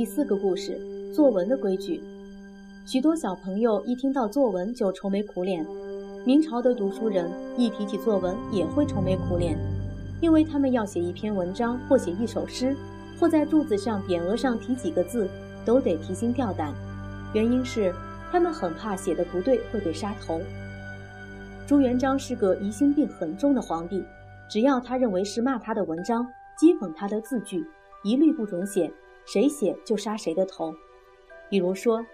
第四个故事：作文的规矩。许多小朋友一听到作文就愁眉苦脸。明朝的读书人一提起作文也会愁眉苦脸，因为他们要写一篇文章，或写一首诗，或在柱子上、匾额上题几个字，都得提心吊胆。原因是他们很怕写的不对会被杀头。朱元璋是个疑心病很重的皇帝，只要他认为是骂他的文章、讥讽他的字句，一律不准写。谁写就杀谁的头，比如说，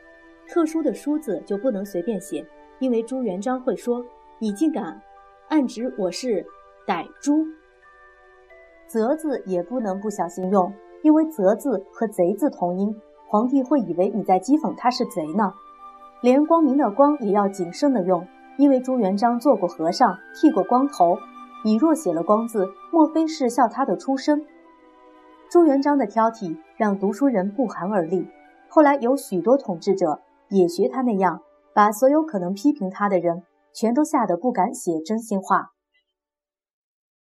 特殊的“书”字就不能随便写，因为朱元璋会说：“你竟敢暗指我是歹猪。”“贼”字也不能不小心用，因为“贼”字和“贼”字同音，皇帝会以为你在讥讽他是贼呢。连“光明”的“光”也要谨慎的用，因为朱元璋做过和尚，剃过光头，你若写了“光”字，莫非是笑他的出身？朱元璋的挑剔让读书人不寒而栗。后来有许多统治者也学他那样，把所有可能批评他的人全都吓得不敢写真心话。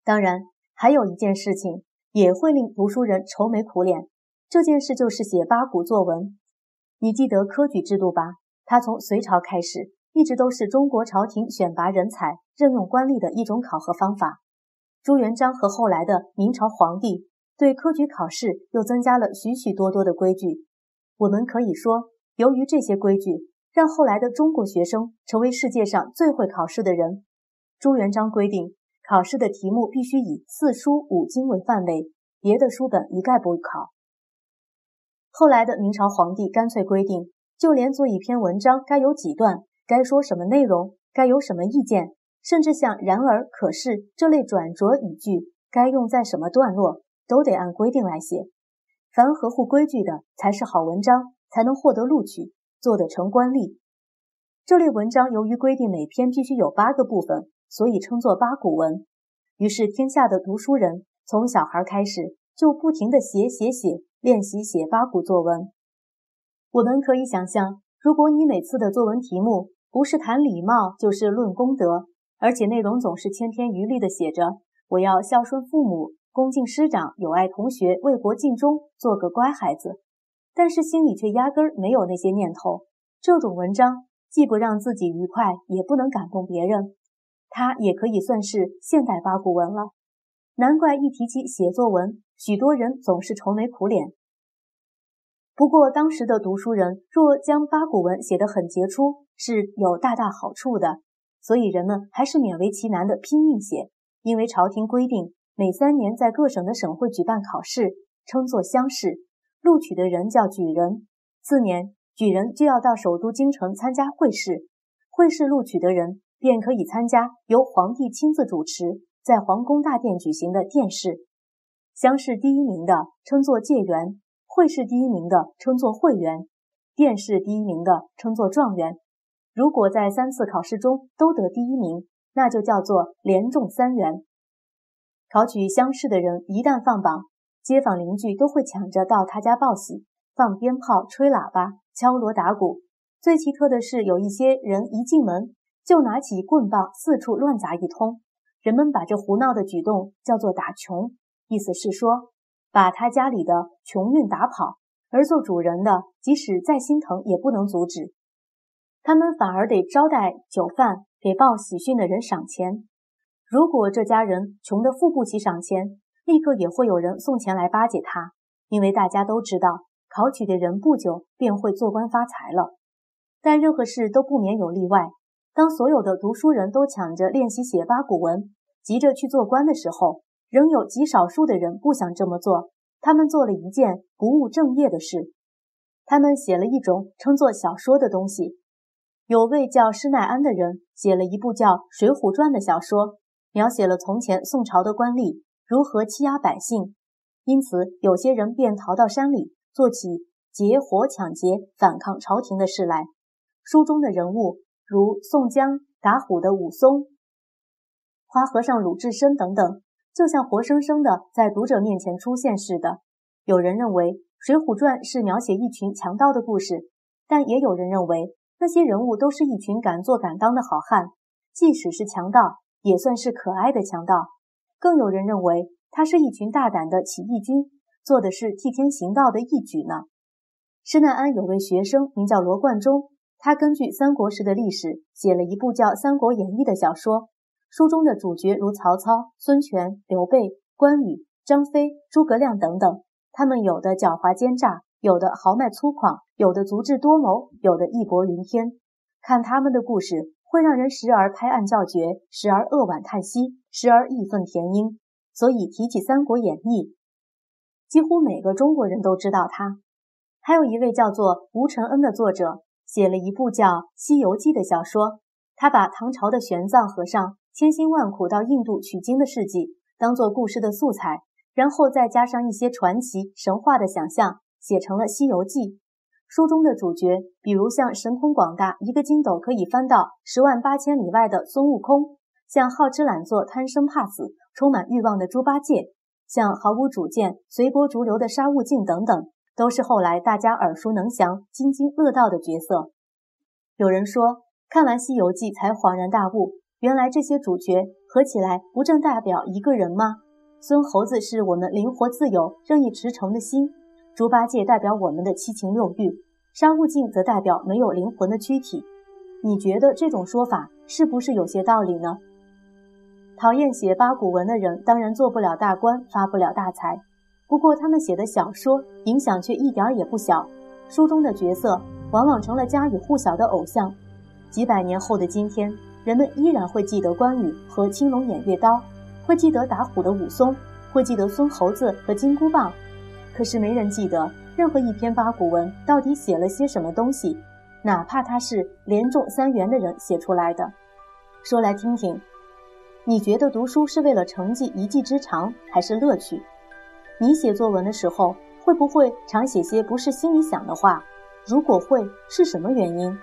当然，还有一件事情也会令读书人愁眉苦脸，这件事就是写八股作文。你记得科举制度吧？它从隋朝开始，一直都是中国朝廷选拔人才、任用官吏的一种考核方法。朱元璋和后来的明朝皇帝。对科举考试又增加了许许多多的规矩。我们可以说，由于这些规矩，让后来的中国学生成为世界上最会考试的人。朱元璋规定，考试的题目必须以四书五经为范围，别的书本一概不考。后来的明朝皇帝干脆规定，就连做一篇文章该有几段，该说什么内容，该有什么意见，甚至像“然而”“可是”这类转折语句，该用在什么段落。都得按规定来写，凡合乎规矩的才是好文章，才能获得录取，做得成官吏。这类文章由于规定每篇必须有八个部分，所以称作八股文。于是天下的读书人从小孩开始就不停地写写写，练习写八股作文。我们可以想象，如果你每次的作文题目不是谈礼貌，就是论功德，而且内容总是千篇一律地写着“我要孝顺父母”。恭敬师长，友爱同学，为国尽忠，做个乖孩子。但是心里却压根儿没有那些念头。这种文章既不让自己愉快，也不能感动别人。它也可以算是现代八股文了。难怪一提起写作文，许多人总是愁眉苦脸。不过当时的读书人若将八股文写得很杰出，是有大大好处的。所以人们还是勉为其难的拼命写，因为朝廷规定。每三年在各省的省会举办考试，称作乡试，录取的人叫举人。次年，举人就要到首都京城参加会试，会试录取的人便可以参加由皇帝亲自主持，在皇宫大殿举行的殿试。乡试第一名的称作解元，会试第一名的称作会员，殿试第一名的称作状元。如果在三次考试中都得第一名，那就叫做连中三元。考取乡试的人一旦放榜，街坊邻居都会抢着到他家报喜，放鞭炮、吹喇叭、敲锣打鼓。最奇特的是，有一些人一进门就拿起棍棒四处乱砸一通。人们把这胡闹的举动叫做打穷，意思是说把他家里的穷运打跑。而做主人的即使再心疼，也不能阻止。他们反而得招待酒饭，给报喜讯的人赏钱。如果这家人穷得付不起赏钱，立刻也会有人送钱来巴结他，因为大家都知道，考取的人不久便会做官发财了。但任何事都不免有例外。当所有的读书人都抢着练习写八股文，急着去做官的时候，仍有极少数的人不想这么做。他们做了一件不务正业的事，他们写了一种称作小说的东西。有位叫施耐庵的人写了一部叫《水浒传》的小说。描写了从前宋朝的官吏如何欺压百姓，因此有些人便逃到山里做起劫火抢劫、反抗朝廷的事来。书中的人物如宋江、打虎的武松、花和尚鲁智深等等，就像活生生的在读者面前出现似的。有人认为《水浒传》是描写一群强盗的故事，但也有人认为那些人物都是一群敢做敢当的好汉，即使是强盗。也算是可爱的强盗，更有人认为他是一群大胆的起义军，做的是替天行道的义举呢。施耐庵有位学生名叫罗贯中，他根据三国时的历史写了一部叫《三国演义》的小说。书中的主角如曹操、孙权、刘备、关羽、张飞、诸葛亮等等，他们有的狡猾奸诈，有的豪迈粗犷，有的足智多谋，有的义薄云天。看他们的故事，会让人时而拍案叫绝，时而扼腕叹息，时而义愤填膺。所以提起《三国演义》，几乎每个中国人都知道他。还有一位叫做吴承恩的作者，写了一部叫《西游记》的小说。他把唐朝的玄奘和尚千辛万苦到印度取经的事迹当做故事的素材，然后再加上一些传奇神话的想象，写成了《西游记》。书中的主角，比如像神通广大、一个筋斗可以翻到十万八千里外的孙悟空，像好吃懒做、贪生怕死、充满欲望的猪八戒，像毫无主见、随波逐流的沙悟净等等。都是后来大家耳熟能详、津津乐道的角色。有人说，看完《西游记》才恍然大悟，原来这些主角合起来不正代表一个人吗？孙猴子是我们灵活自由、任意驰骋的心，猪八戒代表我们的七情六欲，沙悟净则代表没有灵魂的躯体。你觉得这种说法是不是有些道理呢？讨厌写八股文的人，当然做不了大官，发不了大财。不过，他们写的小说影响却一点也不小。书中的角色往往成了家喻户晓的偶像。几百年后的今天，人们依然会记得关羽和青龙偃月刀，会记得打虎的武松，会记得孙猴子和金箍棒。可是，没人记得任何一篇八股文到底写了些什么东西，哪怕他是连中三元的人写出来的。说来听听，你觉得读书是为了成绩一技之长，还是乐趣？你写作文的时候，会不会常写些不是心里想的话？如果会，是什么原因？